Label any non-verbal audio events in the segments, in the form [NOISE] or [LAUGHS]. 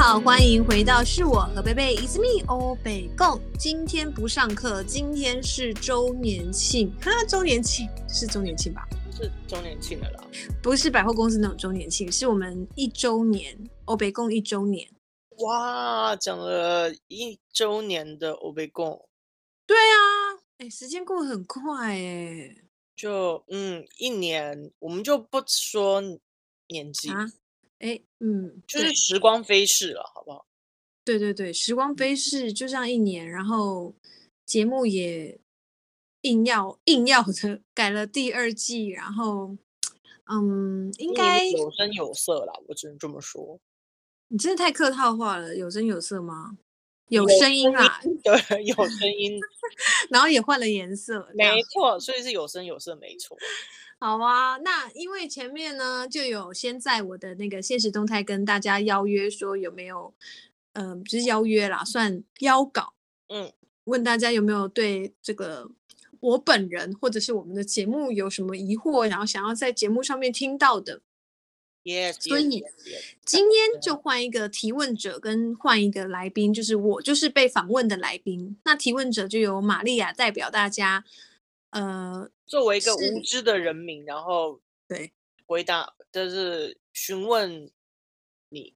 好，欢迎回到是我和贝贝，It's me，欧北共。今天不上课，今天是周年庆，哈，周年庆是周年庆吧？是周年庆的啦，不是百货公司那种周年庆，是我们一周年，欧北共一周年。哇，讲了一周年的欧北共。对啊，哎，时间过得很快哎，就嗯，一年，我们就不说年纪啊。哎，嗯，就是时光飞逝了，好不好？对对对，时光飞逝，就这样一年，然后节目也硬要硬要的 [LAUGHS] 改了第二季，然后，嗯，应该有声有色啦，我只能这么说。你真的太客套话了，有声有色吗？有声音啊，[LAUGHS] 对，有声音，[LAUGHS] 然后也换了颜色，没错，所以是有声有色，没错。好啊，那因为前面呢就有先在我的那个现实动态跟大家邀约说有没有，嗯、呃，不是邀约啦，算邀稿，嗯，问大家有没有对这个我本人或者是我们的节目有什么疑惑，然后想要在节目上面听到的，Yes，所以今天就换一个提问者跟换一个来宾，就是我就是被访问的来宾，那提问者就由玛利亚代表大家。呃，作为一个无知的人民，然后对回答就是询问你，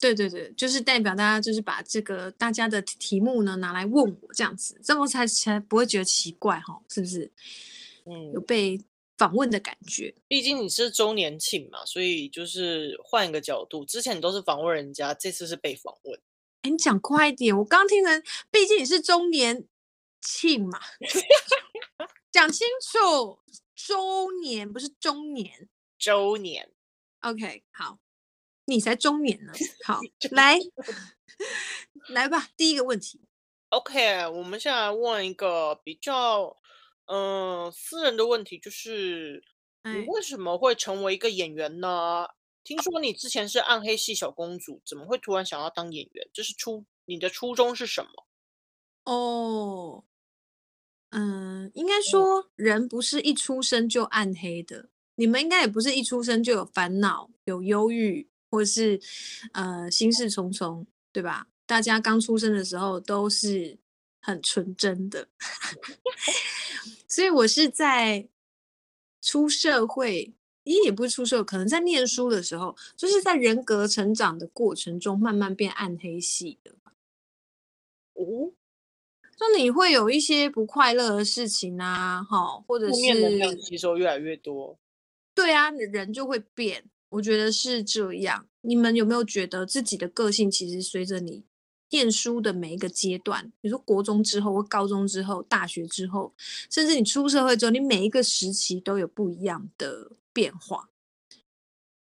对对对，就是代表大家，就是把这个大家的题目呢拿来问我，这样子，这么才才不会觉得奇怪哈，是不是？嗯，有被访问的感觉。毕竟你是周年庆嘛，所以就是换一个角度，之前你都是访问人家，这次是被访问。哎，你讲快一点，我刚听成，毕竟你是周年庆嘛。[LAUGHS] 讲清楚，周年不是中年，周年。OK，好，你才中年呢。[LAUGHS] 好，来，[LAUGHS] 来吧，第一个问题。OK，我们现在问一个比较嗯、呃、私人的问题，就是你为什么会成为一个演员呢？听说你之前是暗黑系小公主，怎么会突然想要当演员？这是初你的初衷是什么？哦。嗯，应该说人不是一出生就暗黑的，你们应该也不是一出生就有烦恼、有忧郁，或是呃心事重重，对吧？大家刚出生的时候都是很纯真的，[LAUGHS] 所以我是在出社会，咦，也不是出社会，可能在念书的时候，就是在人格成长的过程中，慢慢变暗黑系的。哦。就你会有一些不快乐的事情啊，哈，或者是负面能量吸收越来越多，对啊，人就会变。我觉得是这样。你们有没有觉得自己的个性其实随着你念书的每一个阶段，比如说国中之后或高中之后、大学之后，甚至你出社会之后，你每一个时期都有不一样的变化。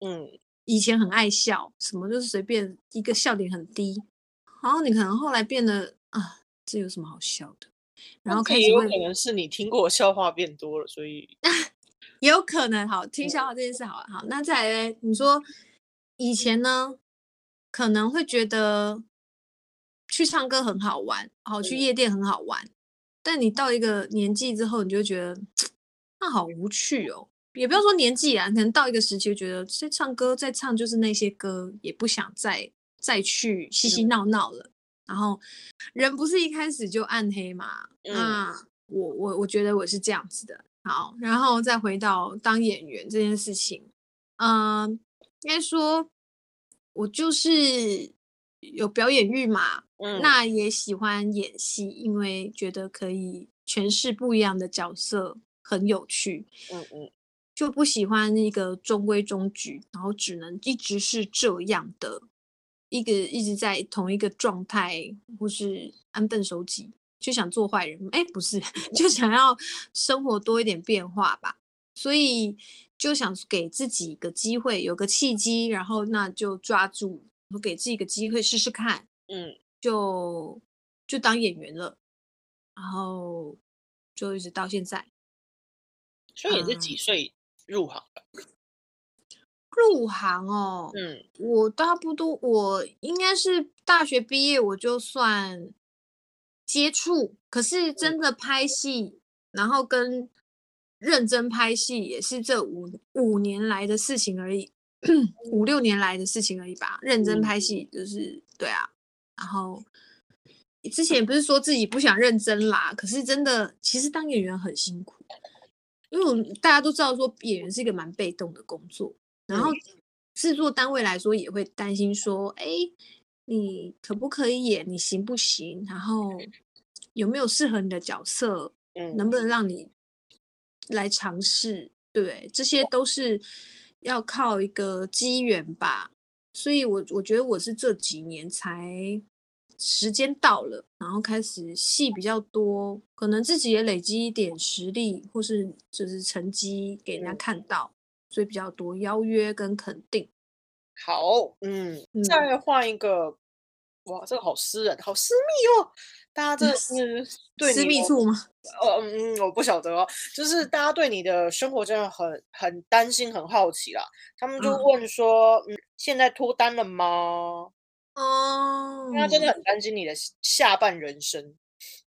嗯，以前很爱笑，什么就是随便一个笑点很低，然后你可能后来变得啊。这有什么好笑的？然后可以有可能是你听过笑话变多了，所以 [LAUGHS] 也有可能。好，听笑话这件事好了。好，那再来，你说以前呢，可能会觉得去唱歌很好玩，好去夜店很好玩，嗯、但你到一个年纪之后，你就觉得那好无趣哦。也不要说年纪啊，可能到一个时期，就觉得在唱歌再唱就是那些歌，也不想再再去嬉嬉闹闹了。嗯然后人不是一开始就暗黑嘛？嗯、那我我我觉得我是这样子的。好，然后再回到当演员这件事情，嗯、呃，应该说，我就是有表演欲嘛，嗯，那也喜欢演戏，因为觉得可以诠释不一样的角色，很有趣。嗯嗯，就不喜欢一个中规中矩，然后只能一直是这样的。一个一直在同一个状态，或是安分守己，就想做坏人？哎，不是，[LAUGHS] 就想要生活多一点变化吧。所以就想给自己一个机会，有个契机，然后那就抓住，我给自己一个机会试试看。嗯，就就当演员了，然后就一直到现在。所以你是几岁入行的？嗯入行哦，嗯，我差不多，我应该是大学毕业我就算接触，可是真的拍戏，嗯、然后跟认真拍戏也是这五五年来的事情而已。五六年来的事情而已吧。认真拍戏就是对啊，然后之前不是说自己不想认真啦，可是真的，其实当演员很辛苦，因为我们大家都知道说演员是一个蛮被动的工作，然后制作单位来说也会担心说，哎，你可不可以演？你行不行？然后有没有适合你的角色？嗯能不能让你来尝试？对，这些都是要靠一个机缘吧。所以我，我我觉得我是这几年才时间到了，然后开始戏比较多，可能自己也累积一点实力，或是就是成绩给人家看到，所以比较多邀约跟肯定。好，嗯，嗯再换一个，哇，这个好私人，好私密哦。大家这 [LAUGHS] 是对私密处吗？[LAUGHS] 呃嗯，我不晓得哦。就是大家对你的生活真的很很担心、很好奇啦。他们就问说：“嗯，嗯现在脱单了吗？”哦，他真的很担心你的下半人生。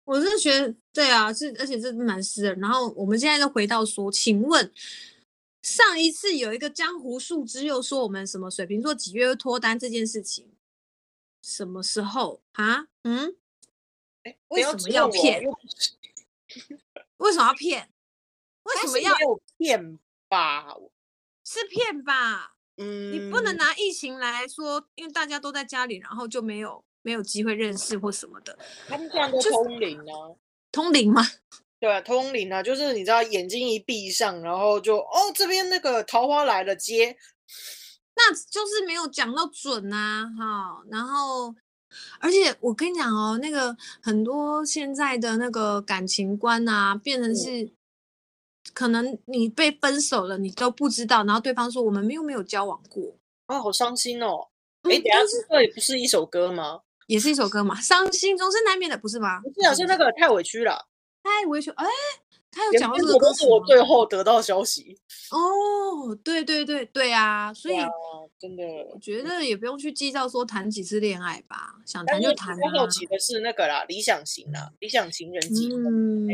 我是觉得对啊，是而且这蛮私人。然后我们现在就回到说，请问上一次有一个江湖术之又说我们什么水瓶座几月会脱单这件事情，什么时候啊？嗯？为什么要骗？为什么要骗？为什么要骗吧？是骗吧？嗯，你不能拿疫情来说，因为大家都在家里，然后就没有没有机会认识或什么的。他们这样都通灵呢？通灵吗？对啊，通灵啊，就是你知道，眼睛一闭上，然后就哦，这边那个桃花来了接，那就是没有讲到准啊，哈，然后。而且我跟你讲哦，那个很多现在的那个感情观啊，变成是可能你被分手了，你都不知道，然后对方说我们没有没有交往过啊，好伤心哦。哎、嗯，等下这也不是一首歌吗？也是一首歌嘛，伤心总是难免的，不是吗？不是啊，是那个太委屈了，太委屈，哎。他有讲这个歌是我最后得到消息哦，对对对对啊，所以、啊、真的，我觉得也不用去计较说谈几次恋爱吧，想谈就谈、啊。我好奇的是那个啦，理想型的，理想情人级。嗯，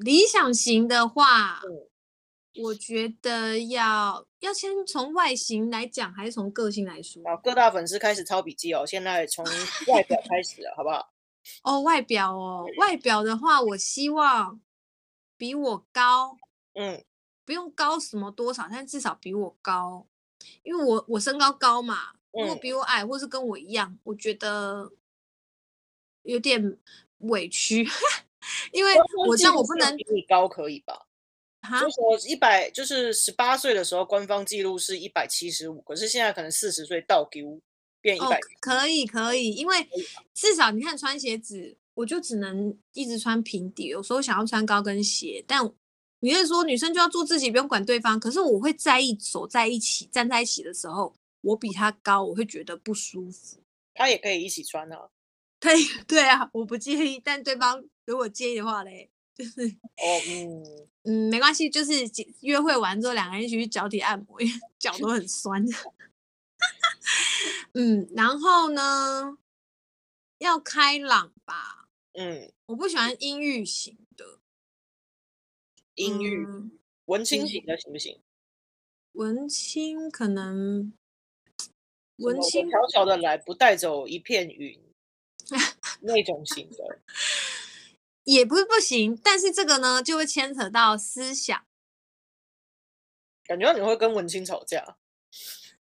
理想型的话，嗯、我觉得要要先从外形来讲，还是从个性来说？好，各大粉丝开始抄笔记哦，现在从外表开始了，好不好？哦，外表哦，外表的话，我希望。比我高，嗯，不用高什么多少，但至少比我高，因为我我身高高嘛，如果比我矮或是跟我一样，我觉得有点委屈，[LAUGHS] 因为我这样我不能比你高可以吧？哈，就是我一百，就是十八岁的时候官方记录是一百七十五，可是现在可能四十岁倒丢变一百，可以可以，因为至少你看穿鞋子。我就只能一直穿平底，有时候想要穿高跟鞋，但你会说女生就要做自己，不用管对方。可是我会在意走在一起、站在一起的时候，我比她高，我会觉得不舒服。她也可以一起穿啊，[LAUGHS] 可以，对啊，我不介意。但对方如果介意的话嘞，就是哦，[LAUGHS] 嗯嗯，没关系，就是约会完之后两个人一起去脚底按摩，因为 [LAUGHS] 脚都很酸。[LAUGHS] 嗯，然后呢，要开朗吧。嗯，我不喜欢阴郁型的，阴郁、嗯、文青型的行不行？文青可能文青小小的来，不带走一片云 [LAUGHS] 那种型的，[LAUGHS] 也不是不行。但是这个呢，就会牵扯到思想，感觉你会跟文青吵架，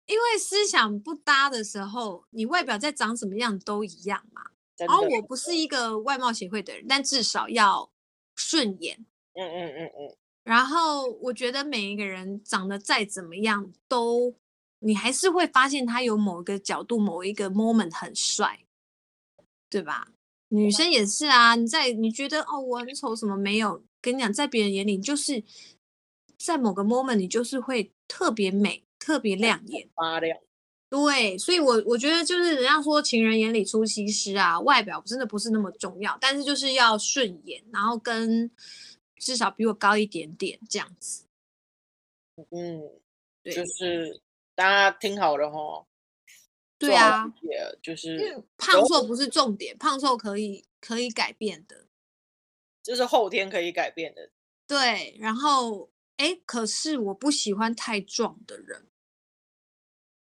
因为思想不搭的时候，你外表再长什么样都一样嘛。然后我不是一个外貌协会的人，但至少要顺眼。嗯嗯嗯嗯。然后我觉得每一个人长得再怎么样，都你还是会发现他有某一个角度、某一个 moment 很帅，对吧？女生也是啊。你在你觉得哦，我很丑，什么没有？跟你讲，在别人眼里，就是在某个 moment，你就是会特别美、特别亮眼。发亮。对，所以我，我我觉得就是人家说情人眼里出西施啊，外表真的不是那么重要，但是就是要顺眼，然后跟至少比我高一点点这样子。嗯，对，就是大家听好了哈。对啊，就是胖瘦不是重点，胖瘦可以可以改变的，就是后天可以改变的。对，然后哎，可是我不喜欢太壮的人。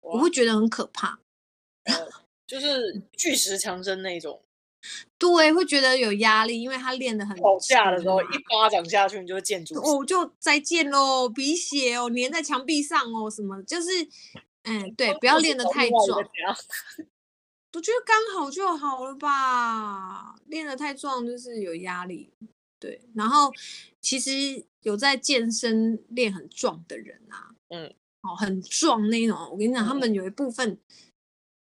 我会觉得很可怕。呃、就是巨石强森那种。对，会觉得有压力，因为他练得很。吵架的时候，一巴掌下去，你就会见住。哦，就再见喽，鼻血哦，粘在墙壁上哦，什么就是，嗯，对，[LAUGHS] 不要练得太壮。[LAUGHS] 我觉得刚好就好了吧，练得太壮就是有压力。对，然后其实有在健身练很壮的人啊，嗯，哦，很壮那种，我跟你讲，他们有一部分。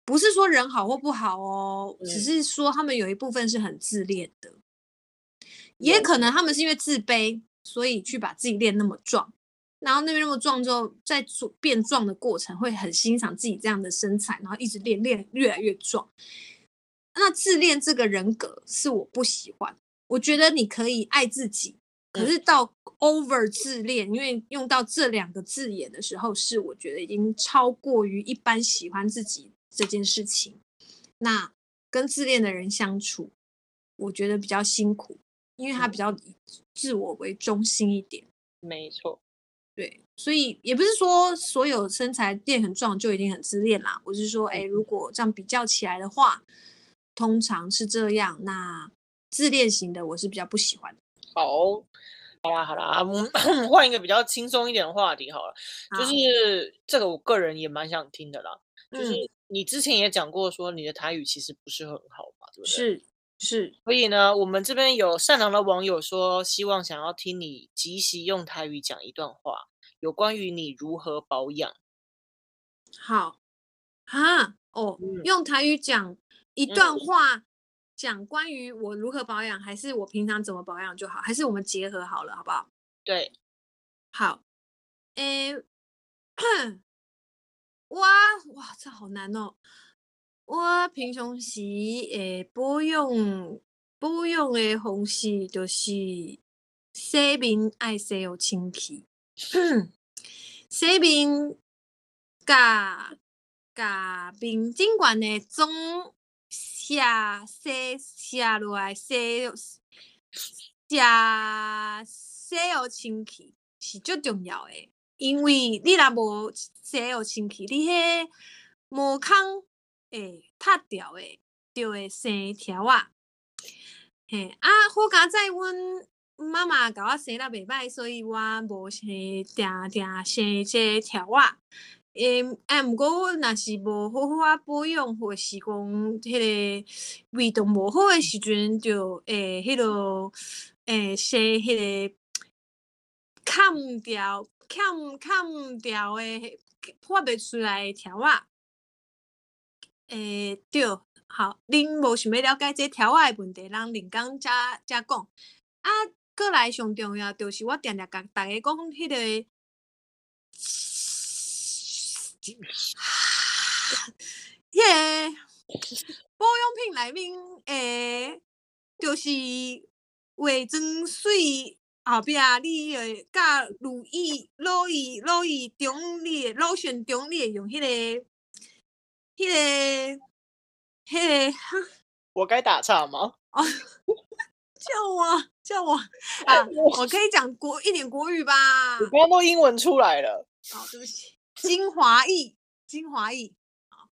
不是说人好或不好哦，只是说他们有一部分是很自恋的，也可能他们是因为自卑，所以去把自己练那么壮，然后那边那么壮之后，在做变壮的过程会很欣赏自己这样的身材，然后一直练练越来越壮。那自恋这个人格是我不喜欢，我觉得你可以爱自己，可是到 over 自恋，因为用到这两个字眼的时候，是我觉得已经超过于一般喜欢自己。这件事情，那跟自恋的人相处，我觉得比较辛苦，因为他比较以自我为中心一点。没错，对，所以也不是说所有身材练很壮就一定很自恋啦。我是说，哎，如果这样比较起来的话，通常是这样。那自恋型的，我是比较不喜欢的。好，好啦，好啦，我们 [CLEARS THROAT] 换一个比较轻松一点的话题好了，好。就是这个，我个人也蛮想听的啦，就是。嗯。你之前也讲过，说你的台语其实不是很好嘛，对不对？是是，所以呢，我们这边有善良的网友说，希望想要听你即席用台语讲一段话，有关于你如何保养。好，哈？哦，嗯、用台语讲一段话，嗯、讲关于我如何保养，还是我平常怎么保养就好，还是我们结合好了，好不好？对，好，诶。我哇，这好难哦！我平常时诶保养保养的方式就是洗面爱洗好清气，洗面甲甲面顶悬的妆下洗下落来洗下洗好清气是最重要的。因为你若无洗好清气，你迄毛孔会塌掉诶，就会生条啊。嘿啊，好佳在阮妈妈甲我生得袂歹，所以我无生定定生这条啊。诶，哎，毋过阮若是无好好啊保养，或是讲迄个味道无好诶时阵，就诶迄个诶生迄个砍掉。砍砍掉的画不出来条啊，诶、欸，对，好，恁无想要了解这条啊的问题，咱另讲再再讲。啊，过来上重要就是我定定甲大家讲迄个，[SIGHS] 迄个保养品内面诶，就是化妆水。后壁你会甲乳液、乳液、乳液中你乳选中你会用迄、那个、迄、那个、迄个哈？我该打岔吗？[LAUGHS] 哦，叫我叫我啊！我可以讲国一点国语吧？你刚刚都英文出来了。好，[LAUGHS] 对不起。精华液，精华液。好，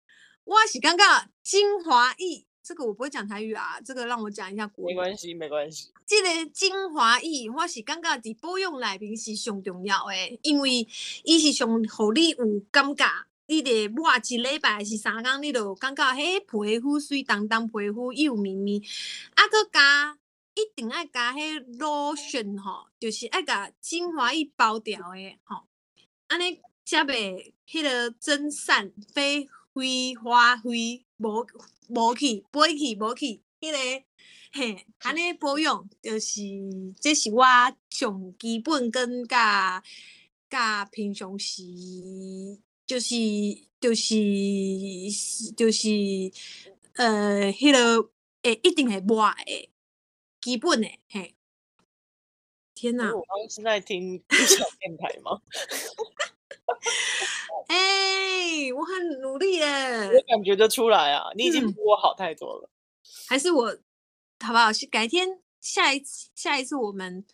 我是感觉精华液。这个我不会讲台语啊，这个让我讲一下国语。没关系，没关系。这个精华液，我是感觉伫保养内面是上重要的，因为伊是上互你有感觉，你得抹一礼拜是三工，你就感觉迄皮肤水当当，皮肤幼绵绵。啊，搁加一定爱加迄 lotion 吼，就是爱加精华液包掉诶吼，安尼才袂迄个蒸散飞飞花飞无。无去，飞去，无去，迄、那个嘿，安尼保养就是，这是我上基本跟甲甲平常时就是就是就是呃，迄、那个诶，一定会抹诶，基本诶，嘿。天哪！我刚刚是在听 [LAUGHS] 小电台吗？[LAUGHS] 哎、欸，我很努力耶，我感觉得出来啊，你已经比我好太多了。嗯、还是我，好不好？改天下一次，下一次我们，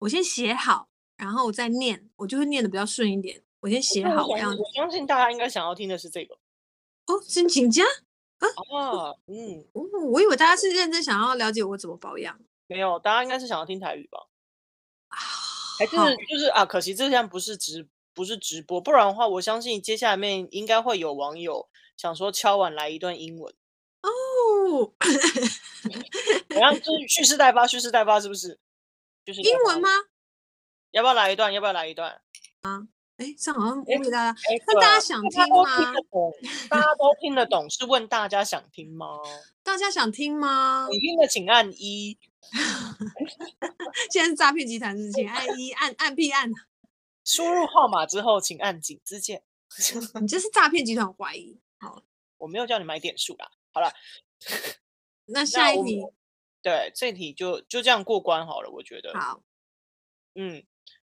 我先写好，然后我再念，我就会念的比较顺一点。我先写好。我我相信大家应该想要听的是这个。哦，真请假啊？啊，嗯，我以为大家是认真想要了解我怎么保养。没有，大家应该是想要听台语吧？还是就是啊？可惜这项不是直不是直播，不然的话，我相信接下来面应该会有网友想说敲碗来一段英文哦。怎样？就是蓄势待发，蓄势待发是不是？就是英文吗？要不要来一段？要不要来一段？啊？哎，这样好像误会大家。那大家想听吗？大家都听得懂，是问大家想听吗？大家想听吗？你听的请按一。[LAUGHS] 现在是诈骗集团，是请按一按按屁按。输入号码之后，请按井字键。你这是诈骗集团怀疑。好，我没有叫你买点数啦。好了，[LAUGHS] 那下一题，对，这题就就这样过关好了，我觉得。好，嗯，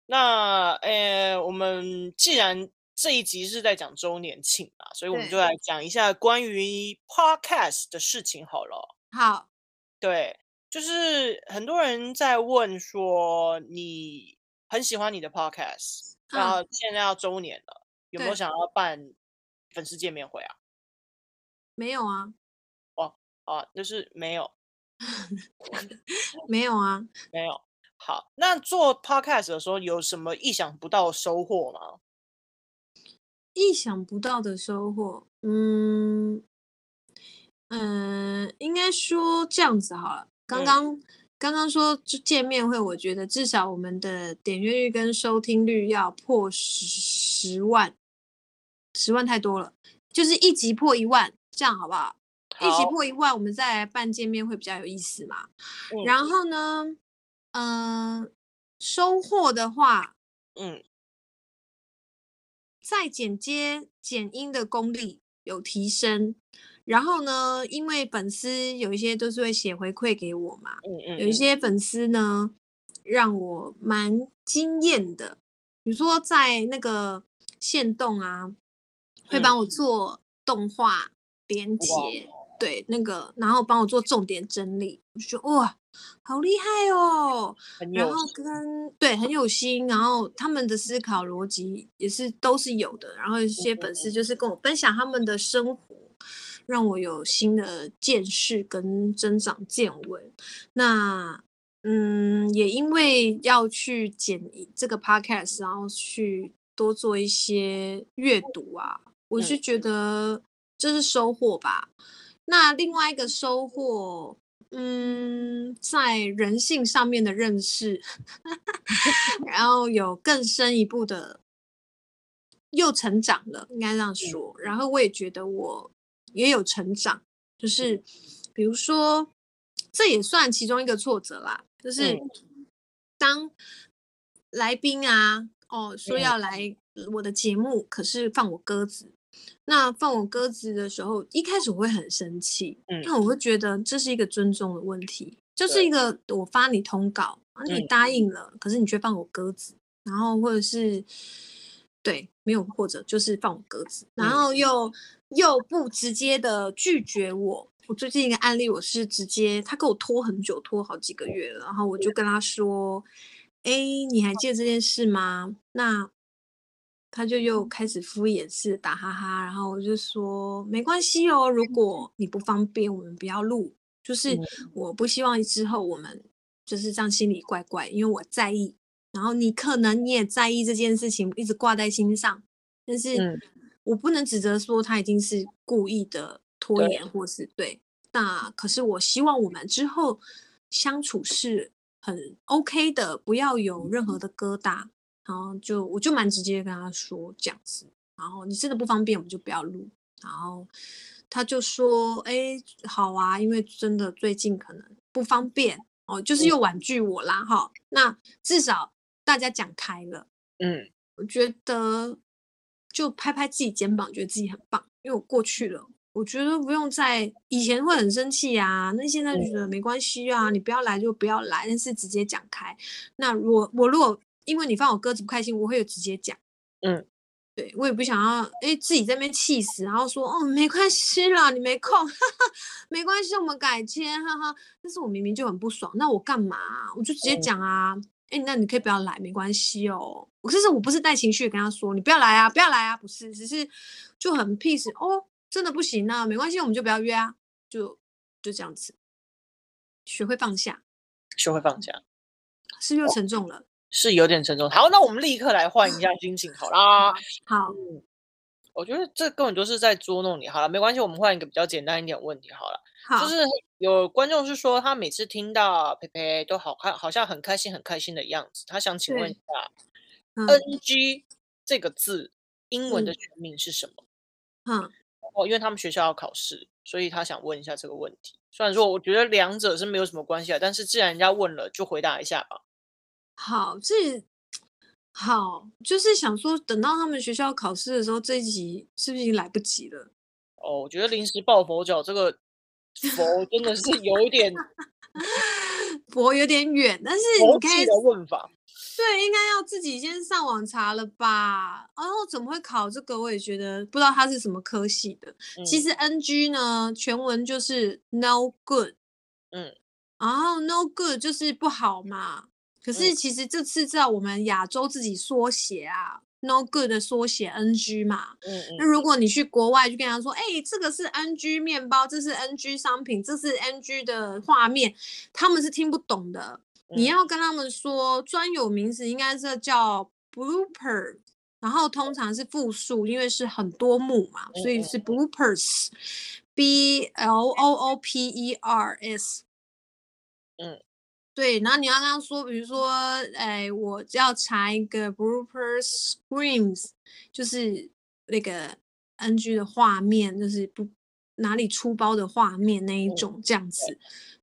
那呃，我们既然这一集是在讲周年庆嘛，所以我们就来讲一下关于 Podcast 的事情好了。好，对。就是很多人在问说，你很喜欢你的 podcast，然后现在要周年了，有没有想要办粉丝见面会啊？没有啊。哦，哦，就是没有，[LAUGHS] 没有啊，没有。好，那做 podcast 的时候有什么意想不到的收获吗？意想不到的收获，嗯嗯，应该说这样子好了。刚刚刚刚说就见面会，我觉得至少我们的点阅率跟收听率要破十十万，十万太多了，就是一集破一万，这样好不好？好，一集破一万，我们再来办见面会比较有意思嘛。嗯、然后呢，嗯、呃，收获的话，嗯，在剪接剪音的功力有提升。然后呢，因为粉丝有一些都是会写回馈给我嘛，嗯嗯，有一些粉丝呢让我蛮惊艳的，比如说在那个线动啊，会帮我。做动画连结，对那个，然后帮我做重点整理，我就说哇，好厉害哦，[LAUGHS] 然后跟。对很有心，然后他们的思考逻辑也是都是有的，然后一些粉丝就是跟我分享他们的生活。让我有新的见识跟增长见闻。那，嗯，也因为要去剪这个 podcast，然后去多做一些阅读啊，我是觉得这是收获吧。那另外一个收获，嗯，在人性上面的认识，[LAUGHS] 然后有更深一步的又成长了，应该这样说。然后我也觉得我。也有成长，就是比如说，这也算其中一个挫折啦。就是当来宾啊，哦，说要来我的节目，可是放我鸽子。那放我鸽子的时候，一开始我会很生气，那我会觉得这是一个尊重的问题，就是一个我发你通告，你答应了，可是你却放我鸽子，然后或者是对，没有或者就是放我鸽子，然后又。又不直接的拒绝我。我最近一个案例，我是直接他跟我拖很久，拖好几个月了，然后我就跟他说：“哎，你还记得这件事吗？”那他就又开始敷衍式打哈哈，然后我就说：“没关系哦，如果你不方便，我们不要录。就是我不希望之后我们就是这样心里怪怪，因为我在意，然后你可能你也在意这件事情，一直挂在心上，但是。嗯”我不能指责说他已经是故意的拖延，或是对。那可是我希望我们之后相处是很 OK 的，不要有任何的疙瘩。然后就我就蛮直接跟他说这样子。然后你真的不方便，我们就不要录。然后他就说：“哎，好啊，因为真的最近可能不方便哦，就是又婉拒我啦。”哈，那至少大家讲开了。嗯，我觉得。就拍拍自己肩膀，觉得自己很棒，因为我过去了，我觉得不用再以前会很生气啊，那现在就觉得没关系啊，你不要来就不要来，但是直接讲开。那我我如果因为你放我鸽子不开心，我会有直接讲，嗯，对我也不想要哎自己在那边气死，然后说哦没关系啦，你没空，哈哈，没关系，我们改签，哈哈。但是我明明就很不爽，那我干嘛？我就直接讲啊。哎、欸，那你可以不要来，没关系哦。可是我不是带情绪跟他说，你不要来啊，不要来啊，不是，只是就很 peace 哦，真的不行啊，没关系，我们就不要约啊，就就这样子，学会放下，学会放下，是又沉重了、哦，是有点沉重。好，那我们立刻来换一下心情，好啦，好。嗯我觉得这根本就是在捉弄你。好了，没关系，我们换一个比较简单一点的问题好了。好，就是有观众是说，他每次听到佩佩都好看，好像很开心、很开心的样子。他想请问一下、嗯、，NG 这个字英文的全名是什么？嗯，哦，因为他们学校要考试，所以他想问一下这个问题。虽然说我觉得两者是没有什么关系的，但是既然人家问了，就回答一下吧。好，这。好，就是想说，等到他们学校考试的时候，这一集是不是已经来不及了？哦，我觉得临时抱佛脚，这个佛真的是有一点 [LAUGHS] 佛有点远，但是你可以的问法，对，应该要自己先上网查了吧？然后怎么会考这个？我也觉得不知道它是什么科系的。嗯、其实 NG 呢，全文就是 No good，嗯，然后 No good 就是不好嘛。可是其实这次在我们亚洲自己缩写啊、嗯、，no good 的缩写 NG 嘛。嗯嗯。那如果你去国外就跟他说，哎、欸，这个是 NG 面包，这是 NG 商品，这是 NG 的画面，他们是听不懂的。嗯、你要跟他们说专有名词应该是叫 blooper，然后通常是复数，因为是很多幕嘛，所以是 bloopers，B L O O P E R S。嗯。对，然后你要跟他说，比如说，哎，我要查一个 blooper screams，就是那个 NG 的画面，就是不哪里出包的画面那一种这样子。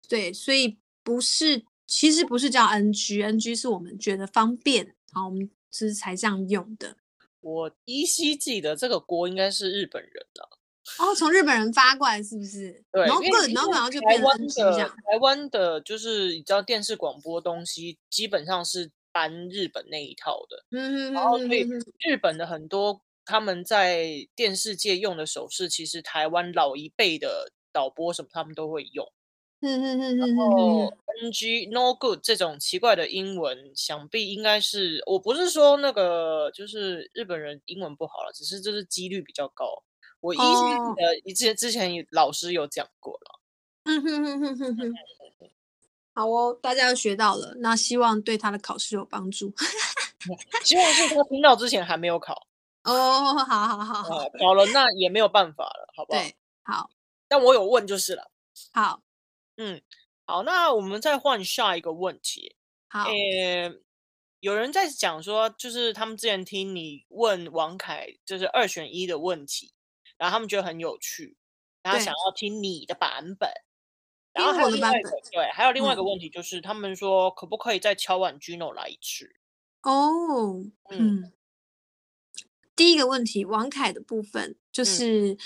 对，所以不是，其实不是叫 NG，NG 是我们觉得方便，好，我们是才这样用的。我依稀记得这个锅应该是日本人的。哦，从日本人发过来是不是？对，然后然后然后就变成 NG 这样。台湾的，就是你知道电视广播东西，基本上是搬日本那一套的。嗯嗯然后所以日本的很多他们在电视界用的手势，其实台湾老一辈的导播什么他们都会用。嗯嗯嗯然后 NG No Good 这种奇怪的英文，想必应该是，我不是说那个就是日本人英文不好了，只是就是几率比较高。我依稀记得，之前之前老师有讲过了。嗯哼哼哼哼哼。好哦，大家都学到了，那希望对他的考试有帮助。[LAUGHS] 希望是他听到之前还没有考。哦，好好好好。考了那也没有办法了，好不好？对，好。但我有问就是了。好。嗯，好，那我们再换下一个问题。好。欸有人在讲说，就是他们之前听你问王凯，就是二选一的问题。然后他们觉得很有趣，然后想要听你的版本。然后还有另外一个，对，还有另外一个问题就是，他们说可不可以再敲碗 Gino 来一次？哦，嗯。第一个问题，王凯的部分就是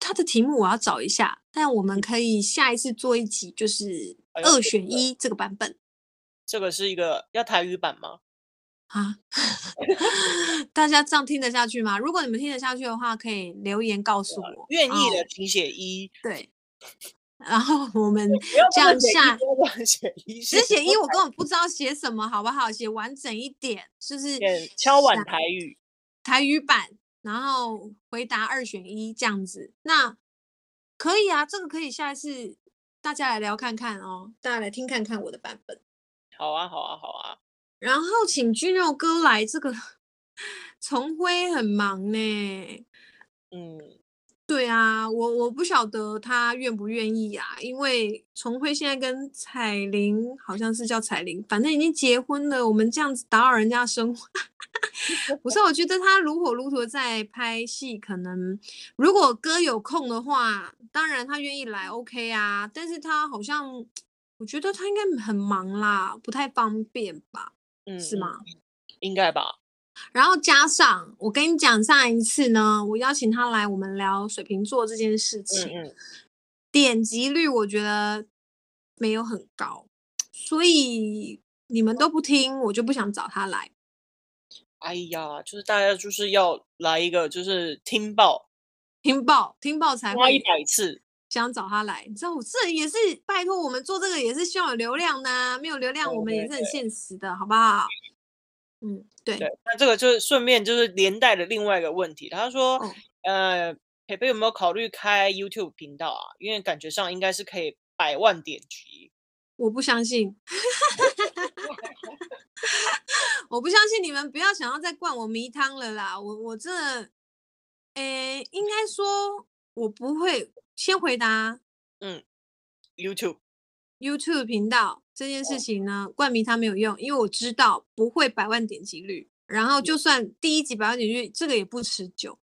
他的题目，我要找一下。但我们可以下一次做一集，就是二选一这个版本。这个是一个要台语版吗？啊，[LAUGHS] 大家这样听得下去吗？如果你们听得下去的话，可以留言告诉我。愿意的请写一。对，然后我们 [LAUGHS] 这样下，只写一，我根本不知道写什么，好不好？写完整一点，就是敲碗台语，台语版，然后回答二选一这样子。那可以啊，这个可以下一次大家来聊看看哦，大家来听看看我的版本。好啊，好啊，好啊。然后请 Gino 哥来，这个 [LAUGHS] 崇辉很忙呢。嗯，对啊，我我不晓得他愿不愿意啊，因为崇辉现在跟彩玲好像是叫彩玲，反正已经结婚了。我们这样子打扰人家生活，[LAUGHS] 不是？我觉得他如火如荼在拍戏，可能如果哥有空的话，当然他愿意来，OK 啊。但是他好像，[TSK] 我觉得他应该很忙啦，不太方便吧。嗯，是吗？应该吧。然后加上我跟你讲，上一次呢，我邀请他来，我们聊水瓶座这件事情，嗯嗯，点击率我觉得没有很高，所以你们都不听，我就不想找他来。哎呀，就是大家就是要来一个，就是听报，听报，听报才会花一百次，想找他来，你知道我这也是拜托我们做这个也是需要有流量的、啊，没有流量我们也是很现实的，好不好？嗯，对。对，那这个就是顺便就是连带的另外一个问题，他说，哦、呃，佩佩有没有考虑开 YouTube 频道啊？因为感觉上应该是可以百万点击。我不相信，[LAUGHS] 我不相信你们不要想要再灌我迷汤了啦！我我这，诶，应该说我不会先回答。嗯，YouTube YouTube 频道这件事情呢，冠名它没有用，因为我知道不会百万点击率。然后就算第一集百万点击率，这个也不持久，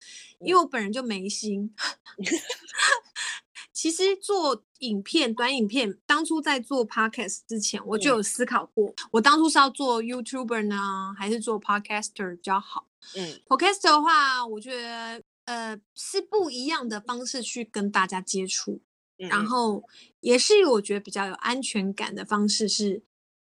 因为我本人就没心。[LAUGHS] 其实做影片、短影片，当初在做 Podcast 之前，我就有思考过，我当初是要做 YouTuber 呢，还是做 Podcaster 比较好？嗯，Podcaster 的话，我觉得呃是不一样的方式去跟大家接触，嗯、然后也是我觉得比较有安全感的方式，是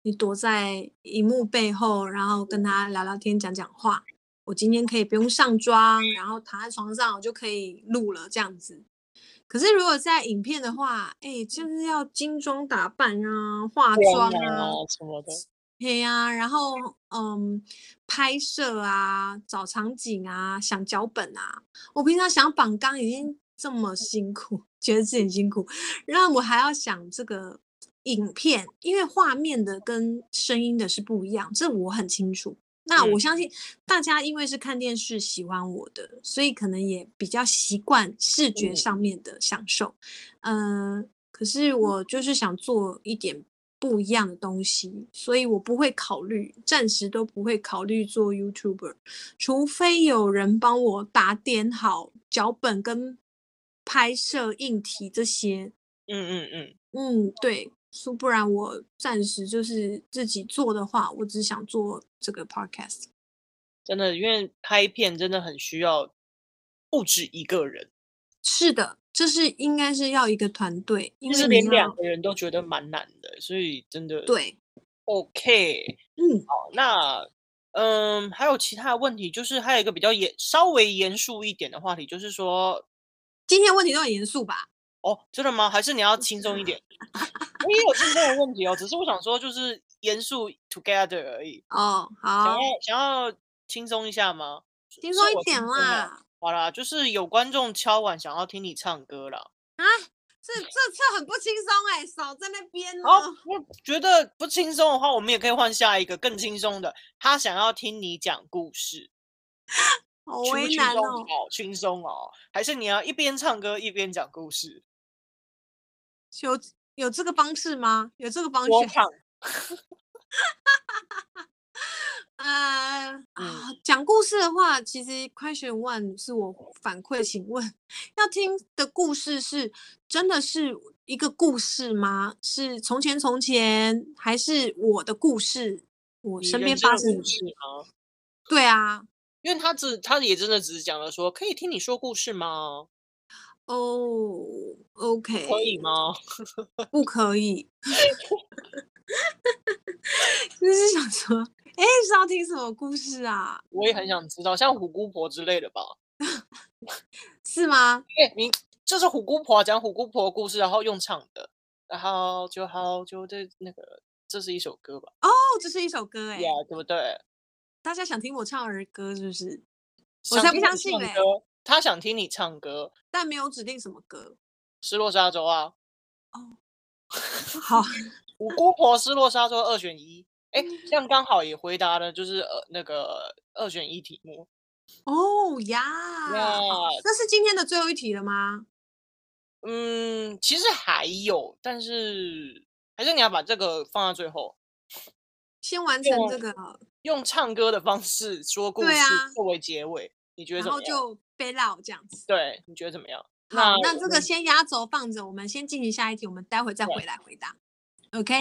你躲在荧幕背后，然后跟他聊聊天、讲讲话。我今天可以不用上妆，然后躺在床上，我就可以录了这样子。可是如果在影片的话，哎、欸，就是要精妆打扮啊，化妆啊，什么的，对呀，然后嗯，拍摄啊，找场景啊，想脚本啊。我平常想绑纲已经这么辛苦，觉得自己很辛苦，然后我还要想这个影片，因为画面的跟声音的是不一样，这我很清楚。那我相信大家因为是看电视喜欢我的，嗯、所以可能也比较习惯视觉上面的享受。嗯、呃，可是我就是想做一点不一样的东西，所以我不会考虑，暂时都不会考虑做 YouTuber，除非有人帮我打点好脚本跟拍摄硬体这些。嗯嗯嗯嗯，对。说不然我暂时就是自己做的话，我只想做这个 podcast。真的，因为拍片真的很需要不止一个人。是的，这是应该是要一个团队，因为连两个人都觉得蛮难的，所以真的对。OK，嗯，好，那嗯，还有其他的问题，就是还有一个比较严、稍微严肃一点的话题，就是说今天问题都很严肃吧？哦，真的吗？还是你要轻松一点？[LAUGHS] 我也有轻松的问题哦，只是我想说，就是严肃 together 而已。哦，好，想要想要轻松一下吗？轻松一点啦。好啦，就是有观众敲碗想要听你唱歌啦。啊，这这这很不轻松哎，少在那边。哦，我觉得不轻松的话，我们也可以换下一个更轻松的。他想要听你讲故事，[LAUGHS] 好为难哦。好轻松哦，还是你要一边唱歌一边讲故事？有有这个方式吗？有这个方式？[LAUGHS] 呃、嗯、啊，讲故事的话，其实 question one 是我反馈，请问要听的故事是真的是一个故事吗？是从前从前，还是我的故事？我身边发生的故事吗？对啊，因为他只他也真的只是讲了说，可以听你说故事吗？哦、oh，OK，可以吗？不可以，[LAUGHS] [LAUGHS] 就是想说，哎，是要听什么故事啊？我也很想知道，像虎姑婆之类的吧？[LAUGHS] 是吗？哎，你这是虎姑婆讲虎姑婆的故事，然后用唱的，然后就好就这那个，这是一首歌吧？哦，这是一首歌，哎，呀，对不对？大家想听我唱儿歌是不是？我才不相信哎。他想听你唱歌，但没有指定什么歌。失落沙洲啊，哦，好，[LAUGHS] 虎姑婆失落沙洲二选一，哎，这样刚好也回答了，就是呃那个二选一题目。哦呀，那是今天的最后一题了吗？嗯，其实还有，但是还是你要把这个放到最后，先完成这个，用，用唱歌的方式说故事作为结尾，啊、你觉得怎么样？然后就。背老这样子，对，你觉得怎么样？好，那，那这个先压轴放着，我们先进行下一题，我们待会再回来回答。OK？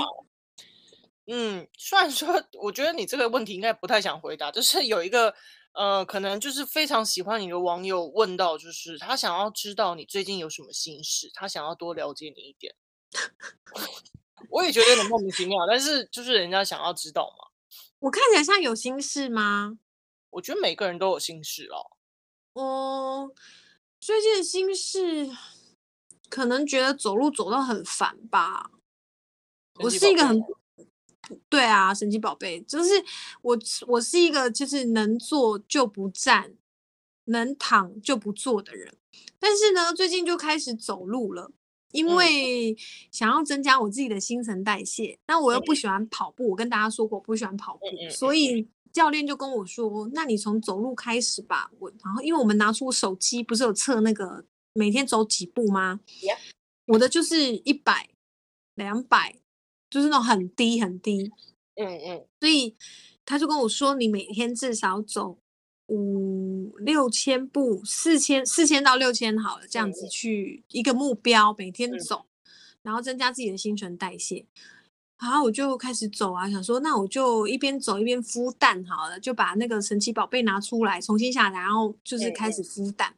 嗯，虽然说，我觉得你这个问题应该不太想回答，就是有一个呃，可能就是非常喜欢你的网友问到，就是他想要知道你最近有什么心事，他想要多了解你一点。[LAUGHS] 我也觉得有点莫名其妙，但是就是人家想要知道嘛。我看起来像有心事吗？我觉得每个人都有心事哦。哦，最近的心事，可能觉得走路走到很烦吧。我是一个很，对啊，神奇宝贝，就是我，我是一个就是能坐就不站，能躺就不坐的人。但是呢，最近就开始走路了，因为想要增加我自己的新陈代谢。那我又不喜欢跑步，我跟大家说过，我不喜欢跑步，所以教练就跟我说：“那你从走路开始吧。”我然后因为我们拿出手机，不是有测那个每天走几步吗？我的就是一百、两百。就是那种很低很低，嗯嗯，所以他就跟我说，你每天至少走五六千步，四千四千到六千好了，这样子去一个目标，每天走，然后增加自己的新陈代谢。然后我就开始走啊，想说那我就一边走一边孵蛋好了，就把那个神奇宝贝拿出来，重新下来，然后就是开始孵蛋。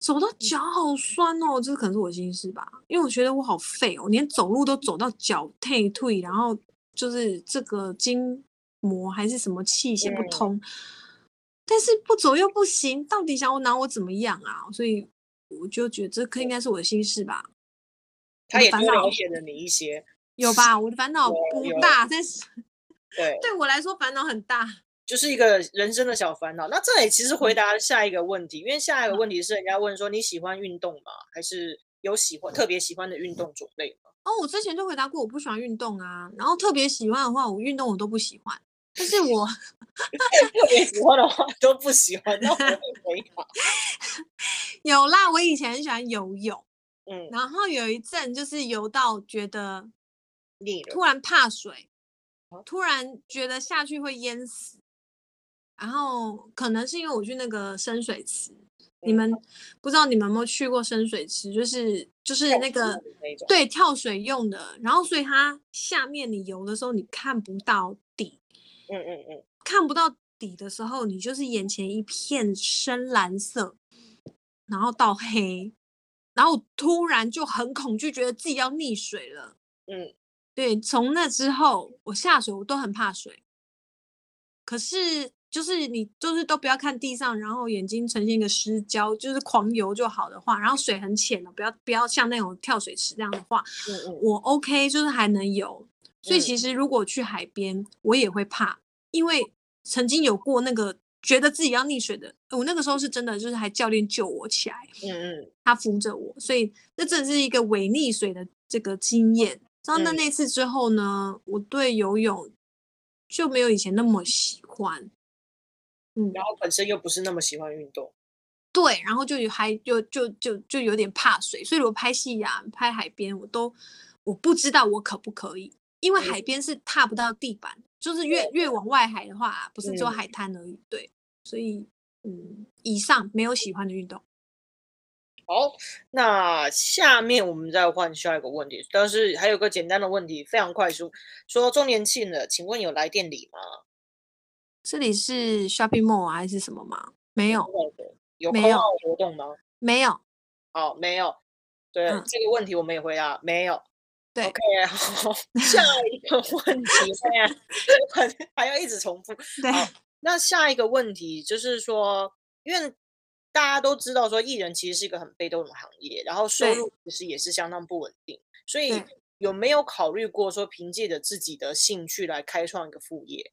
走到脚好酸哦，这可能是我心事吧，因为我觉得我好废哦，连走路都走到脚退退，然后就是这个筋膜还是什么气血不通，但是不走又不行，到底想我拿我怎么样啊？所以我就觉得这可应该是我的心事吧。他也多了解了你一些，有吧？我的烦恼不大，但是对 [LAUGHS] 对我来说烦恼很大。就是一个人生的小烦恼。那这里其实回答下一个问题，因为下一个问题是人家问说，你喜欢运动吗？还是有喜欢特别喜欢的运动种类吗？哦，我之前就回答过，我不喜欢运动啊。然后特别喜欢的话，我运动我都不喜欢。但是我 [LAUGHS] 特别喜欢的话都不喜欢。[LAUGHS] 有啦，我以前很喜欢游泳，嗯，然后有一阵就是游到觉得腻了，突然怕水，突然觉得下去会淹死。然后可能是因为我去那个深水池，嗯、你们不知道你们有没有去过深水池，就是就是那个那对跳水用的。然后所以它下面你游的时候你看不到底，嗯嗯嗯，看不到底的时候，你就是眼前一片深蓝色，然后到黑，然后突然就很恐惧，觉得自己要溺水了。嗯，对，从那之后我下水我都很怕水，可是。就是你，就是都不要看地上，然后眼睛呈现一个失焦，就是狂游就好的话，然后水很浅的，不要不要像那种跳水池这样的话，嗯嗯，我 OK，就是还能游。所以其实如果去海边，我也会怕，因为曾经有过那个觉得自己要溺水的，我那个时候是真的，就是还教练救我起来，嗯嗯，他扶着我，所以这真的是一个伪溺水的这个经验。然后那那次之后呢，我对游泳就没有以前那么喜欢。嗯，然后本身又不是那么喜欢运动，对，然后就还就就就就有点怕水，所以我拍戏呀、啊、拍海边，我都我不知道我可不可以，因为海边是踏不到地板，嗯、就是越越往外海的话，不是只有海滩而已，嗯、对，所以嗯，以上没有喜欢的运动。好，那下面我们再换下一个问题，但是还有个简单的问题，非常快速，说周年庆了，请问有来店礼吗？这里是 shopping mall 还是什么吗？没有，有没有活动吗？没有，好，没有。对、嗯、这个问题我们也回答没有。对，OK，好，下一个问题，还还要一直重复。[LAUGHS] 对，那下一个问题就是说，因为大家都知道说艺人其实是一个很被动的行业，然后收入其实也是相当不稳定，所以有没有考虑过说凭借着自己的兴趣来开创一个副业？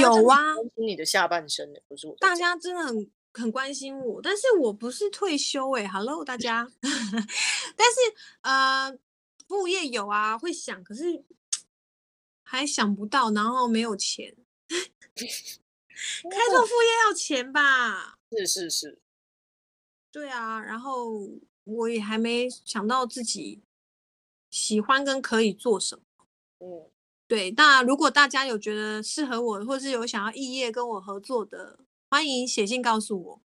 有啊，你的下半生不是我。大家真的很很关心我，但是我不是退休哎、欸、，Hello 大家。[LAUGHS] 但是呃，副业有啊，会想，可是还想不到，然后没有钱。[LAUGHS] 开拓副业要钱吧？是是是。对啊，然后我也还没想到自己喜欢跟可以做什么。嗯。对，那如果大家有觉得适合我，或是有想要异业跟我合作的，欢迎写信告诉我。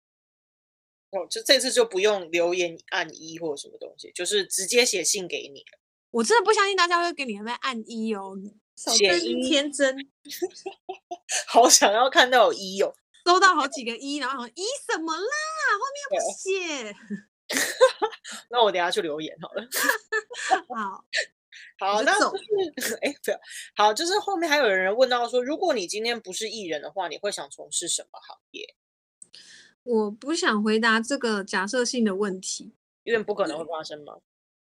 哦，就这次就不用留言按一或什么东西，就是直接写信给你。我真的不相信大家会给你那边按一哦，写一天真，[LAUGHS] 好想要看到有一哦，收到好几个一，然后一什么啦？后面不写。[LAUGHS] 那我等下去留言好了。[LAUGHS] 好。好，那就是 [LAUGHS] 哎，不要好，就是后面还有人问到说，如果你今天不是艺人的话，你会想从事什么行业？我不想回答这个假设性的问题，因为不可能会发生吗。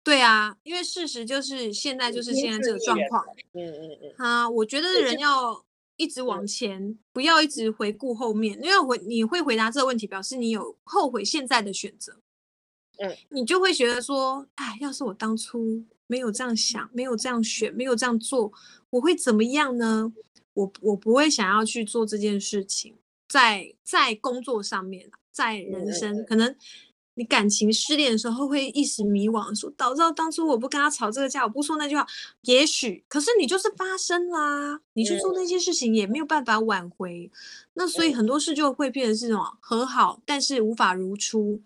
对啊，因为事实就是现在就是现在这个状况。嗯嗯嗯。啊，我觉得人要一直往前，不要一直回顾后面，因为回你会回答这个问题，表示你有后悔现在的选择。嗯，你就会觉得说，哎，要是我当初没有这样想，没有这样选，没有这样做，我会怎么样呢？我我不会想要去做这件事情，在在工作上面，在人生、嗯、可能。你感情失恋的时候会一时迷惘，说早知道当初我不跟他吵这个架，我不说那句话，也许，可是你就是发生啦，你去做那些事情也没有办法挽回，那所以很多事就会变成是什么和好，但是无法如初。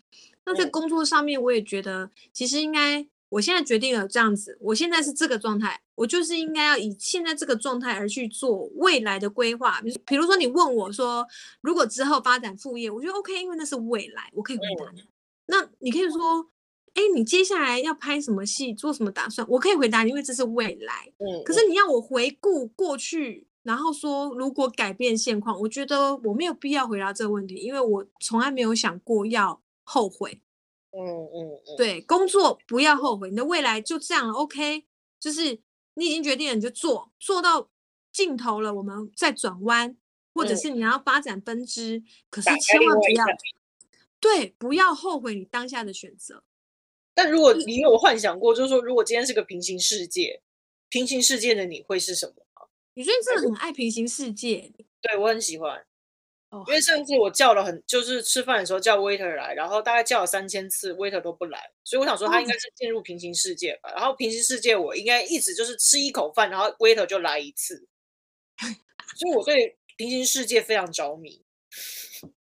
那在工作上面，我也觉得其实应该，我现在决定了这样子，我现在是这个状态，我就是应该要以现在这个状态而去做未来的规划。比如说你问我说，如果之后发展副业，我觉得 OK，因为那是未来，我可以回答你。那你可以说，哎，你接下来要拍什么戏，做什么打算？我可以回答你，因为这是未来。嗯。可是你要我回顾过去，然后说如果改变现况，我觉得我没有必要回答这个问题，因为我从来没有想过要后悔。嗯嗯嗯。对，工作不要后悔，你的未来就这样了。OK，就是你已经决定了，你就做，做到尽头了，我们再转弯，或者是你要发展分支，可是千万不要。对，不要后悔你当下的选择。但如果你有幻想过，就是说，如果今天是个平行世界，平行世界的你会是什么？你最近真的很爱平行世界？对，我很喜欢。哦，因为上次我叫了很，就是吃饭的时候叫 waiter 来，然后大概叫了三千次，waiter 都不来，所以我想说他应该是进入平行世界吧。哦，然后平行世界我应该一直就是吃一口饭，然后 waiter 就来一次，所以我对平行世界非常着迷。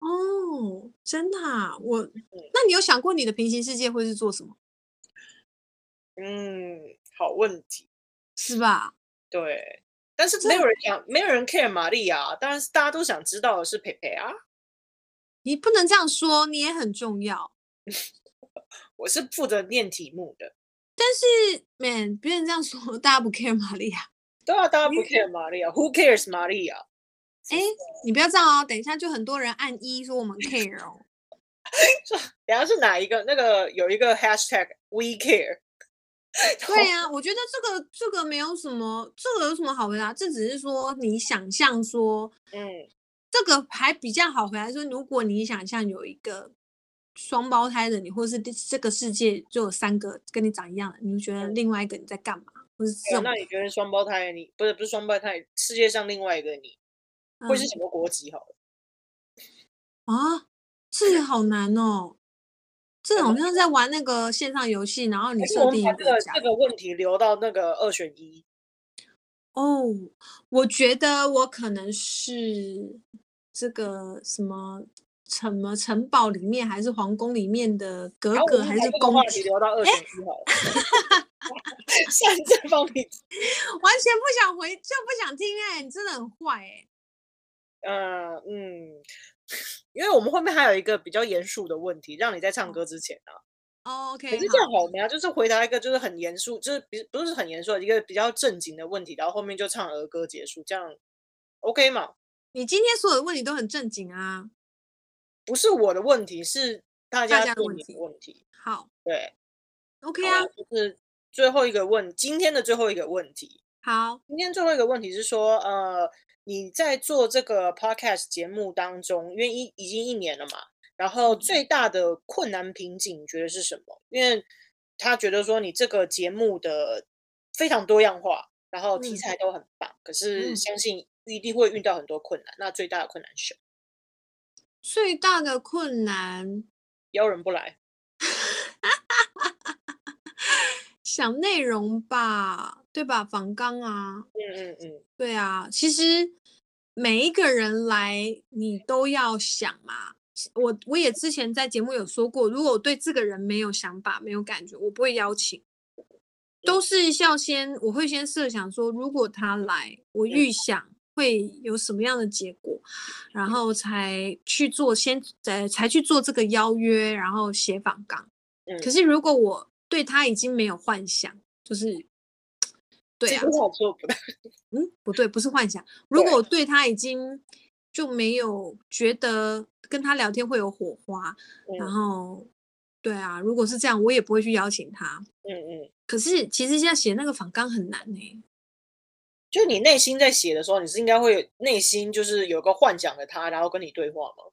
哦，真的啊？我，那你有想过你的平行世界会是做什么？嗯，好问题，是吧？对，但是没有人想，没有人 care 玛丽亚，当然是大家都想知道的是佩佩啊。你不能这样说，你也很重要。[LAUGHS] 我是负责念题目的，但是，man，别人这样说，大家不 care 玛丽亚。对啊，大家不 care 玛丽亚，Who cares 玛丽亚？哎，你不要这样哦！等一下就很多人按一说我们 care 哦。[LAUGHS] 等下是哪一个？那个有一个 hashtag we care。[LAUGHS] 对呀、啊，我觉得这个这个没有什么，这个有什么好回答？这只是说你想象说，嗯，这个还比较好回答。说如果你想象有一个双胞胎的你，或是这个世界就有三个跟你长一样的，你就觉得另外一个你在干嘛？或是那你觉得双胞胎你不是不是双胞胎，世界上另外一个你？会是什么国籍？好了啊，这个好难哦。这好像在玩那个线上游戏，然后你设定一个这个这个问题留到那个二选一。哦，我觉得我可能是这个什么什么城堡里面，还是皇宫里面的格格，还是公主？留到二选一好了。[LAUGHS] 现在方面 [LAUGHS] 完全不想回，就不想听哎、欸，你真的很坏哎、欸。嗯嗯，因为我们后面还有一个比较严肃的问题，让你在唱歌之前啊。哦，OK。可是这样好没啊？就是回答一个就是很严肃，就是不不是很严肃的一个比较正经的问题，然后后面就唱儿歌结束，这样 OK 吗？你今天所有的问题都很正经啊。不是我的问题，是大家的问题。问题。好，对，OK 啊。就是最后一个问，今天的最后一个问题。好，今天最后一个问题是说，呃。你在做这个 podcast 节目当中，因为一已经一年了嘛，然后最大的困难瓶颈你觉得是什么？因为他觉得说你这个节目的非常多样化，然后题材都很棒，嗯、可是相信一定会遇到很多困难。嗯、那最大的困难是什么？最大的困难邀人不来，想内容吧。对吧？访纲啊，嗯嗯嗯，对啊。其实每一个人来，你都要想嘛。我我也之前在节目有说过，如果我对这个人没有想法、没有感觉，我不会邀请。都是要先，我会先设想说，如果他来，我预想会有什么样的结果，然后才去做，先才才去做这个邀约，然后写访纲。可是如果我对他已经没有幻想，就是。对啊，嗯，不对，不是幻想。如果我对他已经就没有觉得跟他聊天会有火花，然后对啊，如果是这样，我也不会去邀请他。嗯嗯。可是其实现在写那个访纲很难呢、欸。就你内心在写的时候，你是应该会内心就是有个幻想的他，然后跟你对话吗？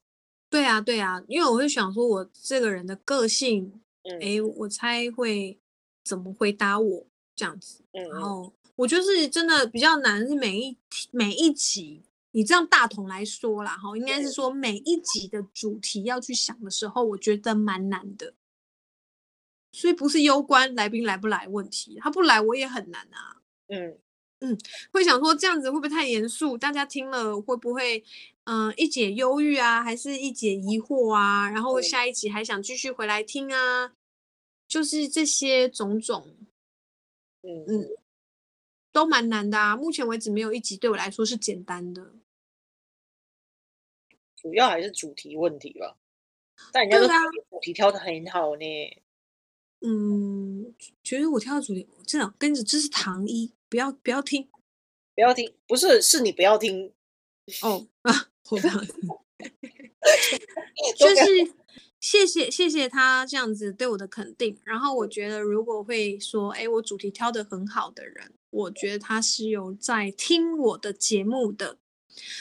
对啊，对啊，因为我会想说，我这个人的个性，哎、嗯，我猜会怎么回答我这样子。嗯，然后我就是真的比较难，是每一每一集，你这样大统来说啦，哈，应该是说每一集的主题要去想的时候，我觉得蛮难的。所以不是攸关来宾来不来问题，他不来我也很难啊。嗯嗯，会想说这样子会不会太严肃？大家听了会不会？嗯、呃，一解忧郁啊，还是一解疑惑啊？然后下一集还想继续回来听啊？就是这些种种，嗯嗯，都蛮难的啊。目前为止没有一集对我来说是简单的，主要还是主题问题吧。但人家说主题挑的很好呢。啊、嗯，其实我挑的主题这样跟着这是糖衣，不要不要听，不要听，不是是你不要听哦啊。不要听 [LAUGHS] 就是谢谢谢谢他这样子对我的肯定，然后我觉得如果会说，哎，我主题挑的很好的人，我觉得他是有在听我的节目的。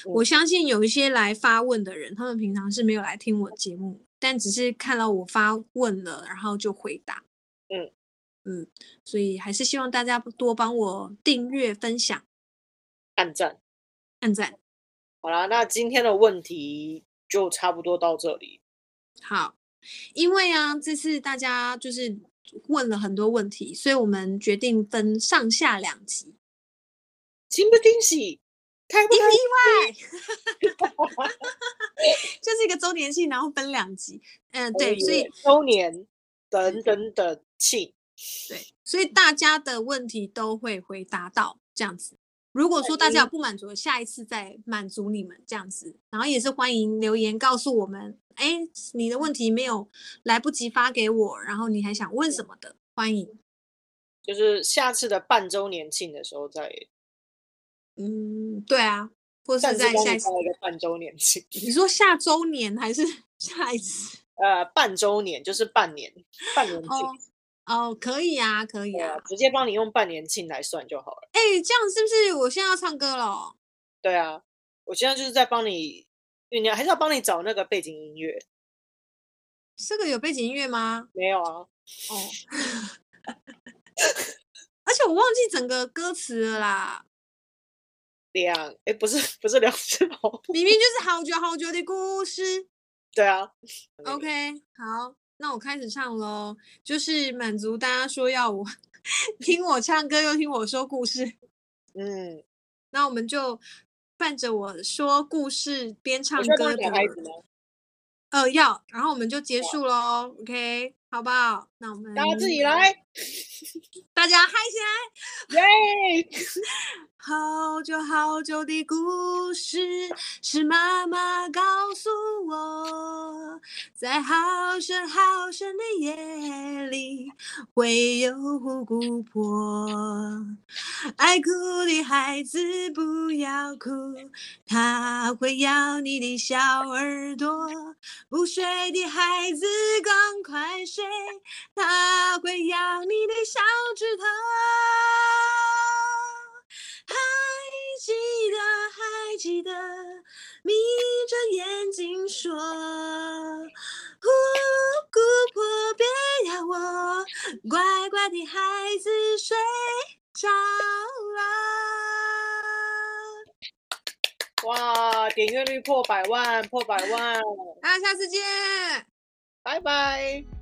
我相信有一些来发问的人，他们平常是没有来听我节目，但只是看到我发问了，然后就回答。嗯嗯，所以还是希望大家多帮我订阅、分享、按赞、按赞。好啦，那今天的问题就差不多到这里。好，因为啊，这次大家就是问了很多问题，所以我们决定分上下两集。惊不惊喜？开不？意不意外？[LAUGHS] 就是一个周年庆，然后分两集。嗯，对，所以周年等等等庆，对，所以大家的问题都会回答到这样子。如果说大家有不满足，下一次再满足你们这样子，然后也是欢迎留言告诉我们，哎，你的问题没有来不及发给我，然后你还想问什么的，欢迎。就是下次的半周年庆的时候再，嗯，对啊，或者是在下一次一个半周年庆。你说下周年还是 [LAUGHS] 下一次？呃，半周年就是半年，半年庆。Oh. 哦，可以啊，可以啊，直接帮你用半年庆来算就好了。哎，这样是不是我现在要唱歌了？对啊，我现在就是在帮你酝酿，还是要帮你找那个背景音乐。这个有背景音乐吗？没有啊。哦。[LAUGHS] 而且我忘记整个歌词了啦。两，哎，不是，不是两只猫，明明就是好久好久的故事。对啊。OK，好。那我开始唱喽，就是满足大家说要我 [LAUGHS] 听我唱歌又听我说故事，嗯，那我们就伴着我说故事边唱歌的，呃，要，然后我们就结束喽，OK，好不好？那我们大家自己来，[LAUGHS] 大家嗨起来，耶！[LAUGHS] 好久好久的故事，是妈妈告诉我，在好深好深的夜里，会有姑婆。爱哭的孩子不要哭，他会咬你的小耳朵。不睡的孩子赶快睡，他会咬你的小指头。还记得，还记得，眯着眼睛说：“姑，姑婆别咬我，乖乖的孩子睡着了。”哇，点阅率破百万，破百万！大家下次见，拜拜。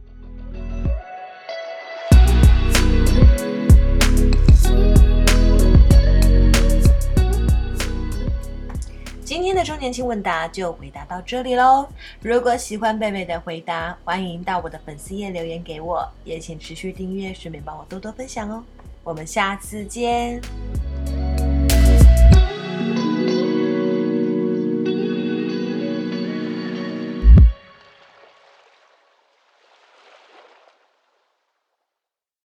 今天的周年庆问答就回答到这里喽。如果喜欢贝贝的回答，欢迎到我的粉丝页留言给我，也请持续订阅，顺便帮我多多分享哦。我们下次见。